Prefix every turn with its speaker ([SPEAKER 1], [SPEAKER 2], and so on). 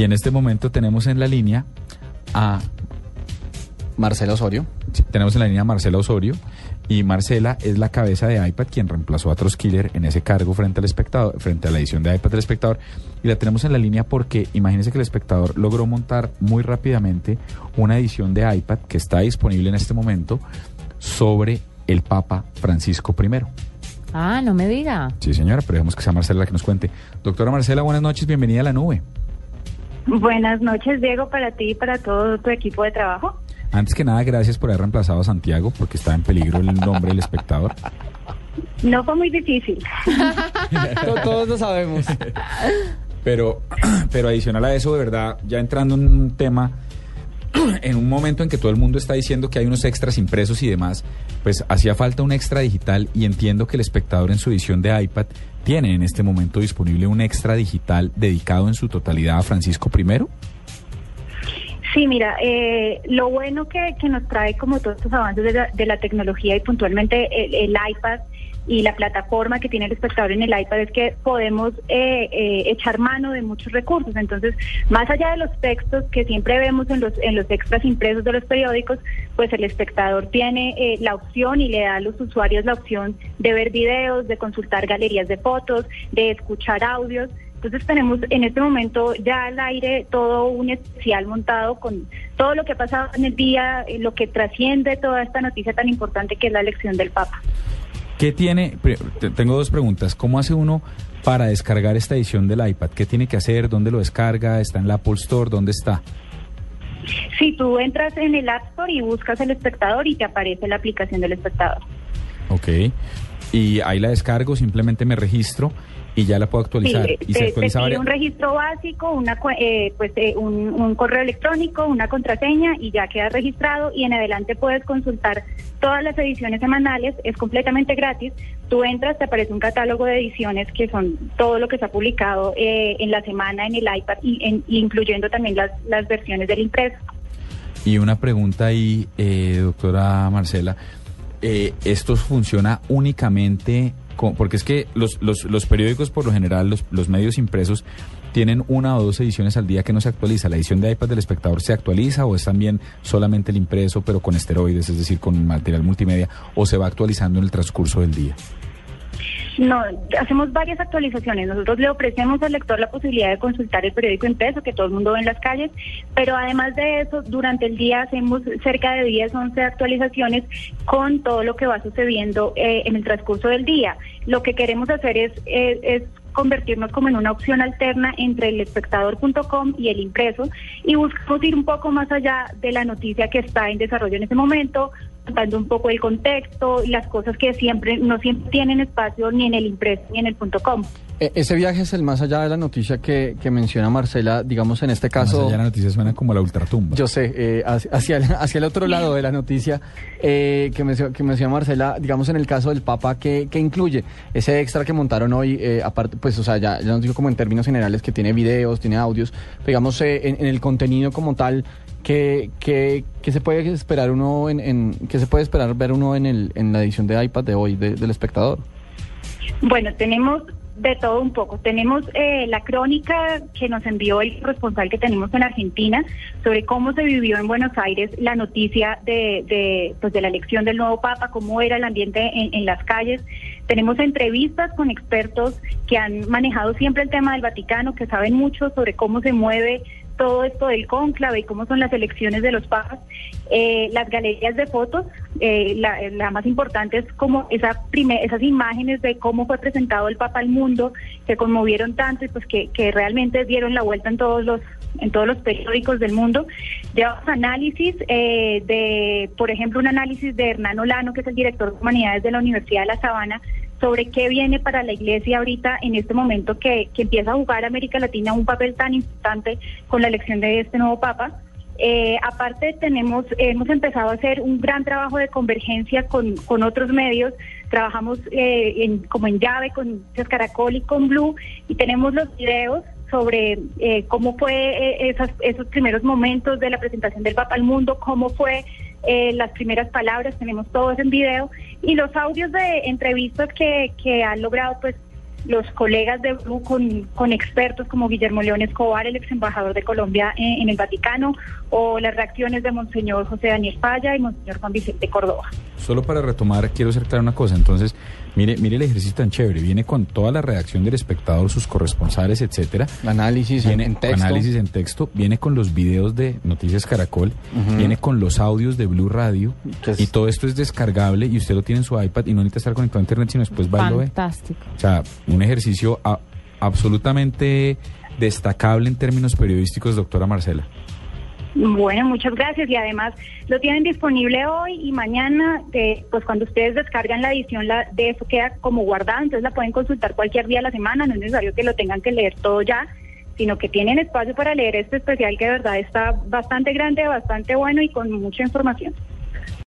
[SPEAKER 1] Y en este momento tenemos en la línea a
[SPEAKER 2] Marcela Osorio.
[SPEAKER 1] Sí, tenemos en la línea a Marcela Osorio y Marcela es la cabeza de iPad quien reemplazó a Troskiller en ese cargo frente al espectador, frente a la edición de iPad del espectador y la tenemos en la línea porque imagínense que el espectador logró montar muy rápidamente una edición de iPad que está disponible en este momento sobre el Papa Francisco I.
[SPEAKER 3] Ah, no me diga.
[SPEAKER 1] Sí, señora, pero dejemos que sea Marcela la que nos cuente. Doctora Marcela, buenas noches, bienvenida a la nube.
[SPEAKER 4] Buenas noches, Diego, para ti y para todo tu equipo de trabajo.
[SPEAKER 1] Antes que nada, gracias por haber reemplazado a Santiago, porque está en peligro el nombre del espectador.
[SPEAKER 4] No fue muy difícil.
[SPEAKER 2] Todos lo sabemos.
[SPEAKER 1] Pero, pero adicional a eso, de verdad, ya entrando en un tema, en un momento en que todo el mundo está diciendo que hay unos extras impresos y demás, pues hacía falta un extra digital y entiendo que el espectador en su edición de iPad tiene en este momento disponible un extra digital dedicado en su totalidad a Francisco I.
[SPEAKER 4] Sí, mira, eh, lo bueno que, que, nos trae como todos estos avances de la, de la tecnología y puntualmente el, el, iPad y la plataforma que tiene el espectador en el iPad es que podemos eh, eh, echar mano de muchos recursos. Entonces, más allá de los textos que siempre vemos en los, en los extras impresos de los periódicos, pues el espectador tiene eh, la opción y le da a los usuarios la opción de ver videos, de consultar galerías de fotos, de escuchar audios. Entonces tenemos en este momento ya al aire todo un especial montado con todo lo que ha pasado en el día, lo que trasciende toda esta noticia tan importante que es la elección del Papa.
[SPEAKER 1] ¿Qué tiene? Tengo dos preguntas. ¿Cómo hace uno para descargar esta edición del iPad? ¿Qué tiene que hacer? ¿Dónde lo descarga? ¿Está en la Apple Store? ¿Dónde está?
[SPEAKER 4] Si tú entras en el App Store y buscas el espectador y te aparece la aplicación del espectador.
[SPEAKER 1] Ok. Y ahí la descargo, simplemente me registro y ya la puedo actualizar.
[SPEAKER 4] Sí,
[SPEAKER 1] y
[SPEAKER 4] se actualiza pide un registro básico, una, eh, pues eh, un, un, correo electrónico, una contraseña y ya queda registrado y en adelante puedes consultar todas las ediciones semanales, es completamente gratis. Tú entras, te aparece un catálogo de ediciones que son todo lo que se ha publicado eh, en la semana en el iPad y en, incluyendo también las, las versiones del impreso.
[SPEAKER 1] Y una pregunta ahí, doctora Marcela. ¿Esto funciona únicamente porque es que los, los, los, periódicos por lo general, los, los medios impresos, tienen una o dos ediciones al día que no se actualiza. ¿La edición de iPad del espectador se actualiza o es también solamente el impreso pero con esteroides, es decir, con material multimedia, o se va actualizando en el transcurso del día?
[SPEAKER 4] No, hacemos varias actualizaciones. Nosotros le ofrecemos al lector la posibilidad de consultar el periódico impreso que todo el mundo ve en las calles, pero además de eso, durante el día hacemos cerca de 10, 11 actualizaciones con todo lo que va sucediendo eh, en el transcurso del día. Lo que queremos hacer es, es, es convertirnos como en una opción alterna entre el espectador.com y el impreso y buscamos ir un poco más allá de la noticia que está en desarrollo en ese momento, contando un poco el contexto y las cosas que siempre no siempre tienen espacio ni en el impreso ni en el punto com.
[SPEAKER 2] E, ese viaje es el más allá de la noticia que, que menciona Marcela, digamos en este caso...
[SPEAKER 1] Más allá de la noticia suena como la ultratumba.
[SPEAKER 2] Yo sé, eh, hacia, el, hacia el otro lado de la noticia eh, que, menciona, que menciona Marcela, digamos en el caso del Papa, ¿qué, qué incluye? Ese extra que montaron hoy, eh, aparte, pues, o sea, ya, ya nos digo como en términos generales que tiene videos, tiene audios, digamos eh, en, en, el contenido como tal, ¿qué, qué, qué se puede esperar uno en, en, qué se puede esperar ver uno en, el, en la edición de iPad de hoy de, del espectador?
[SPEAKER 4] Bueno, tenemos de todo un poco. Tenemos eh, la crónica que nos envió el responsable que tenemos en Argentina sobre cómo se vivió en Buenos Aires la noticia de, de, pues de la elección del nuevo Papa, cómo era el ambiente en, en las calles. Tenemos entrevistas con expertos que han manejado siempre el tema del Vaticano, que saben mucho sobre cómo se mueve todo esto del cónclave y cómo son las elecciones de los papas, eh, las galerías de fotos, eh, la, más importante es como esa primer, esas imágenes de cómo fue presentado el papa al mundo, que conmovieron tanto y pues que, que realmente dieron la vuelta en todos los en todos los periódicos del mundo. Llevamos análisis eh, de, por ejemplo, un análisis de Hernán Olano, que es el director de humanidades de la Universidad de La Sabana, sobre qué viene para la Iglesia ahorita en este momento que, que empieza a jugar América Latina un papel tan importante con la elección de este nuevo Papa. Eh, aparte tenemos, hemos empezado a hacer un gran trabajo de convergencia con, con otros medios. Trabajamos eh, en, como en llave con Caracol y con Blue y tenemos los videos sobre eh, cómo fue eh, esas, esos primeros momentos de la presentación del Papa al mundo, cómo fue eh, las primeras palabras, tenemos todo eso en video y los audios de entrevistas que, que han logrado pues los colegas de Blue con, con expertos como Guillermo León Escobar, el ex embajador de Colombia en, en el Vaticano, o las reacciones de Monseñor José Daniel Falla y Monseñor Juan Vicente Córdoba.
[SPEAKER 1] Solo para retomar, quiero clara una cosa. Entonces, mire, mire el ejercicio tan chévere. Viene con toda la redacción del espectador, sus corresponsales, etcétera.
[SPEAKER 2] Análisis en,
[SPEAKER 1] Viene
[SPEAKER 2] en texto.
[SPEAKER 1] análisis en texto, viene con los videos de Noticias Caracol, viene con los audios de Blue Radio
[SPEAKER 2] Que es-
[SPEAKER 1] y todo esto es descargable y usted lo tiene en su iPad y no necesita estar conectado a internet, sino después va y lo ve.
[SPEAKER 3] Fantástico.
[SPEAKER 1] O sea, un ejercicio a- absolutamente destacable en términos periodísticos, doctora Marcela.
[SPEAKER 4] Bueno, muchas gracias y además lo tienen disponible hoy y mañana, eh, pues cuando ustedes descargan la edición la, de eso queda como guardada, entonces la pueden consultar cualquier día de la semana, no es necesario que lo tengan que leer todo ya, sino que tienen espacio para leer este especial que de verdad está bastante grande, bastante bueno y con mucha información.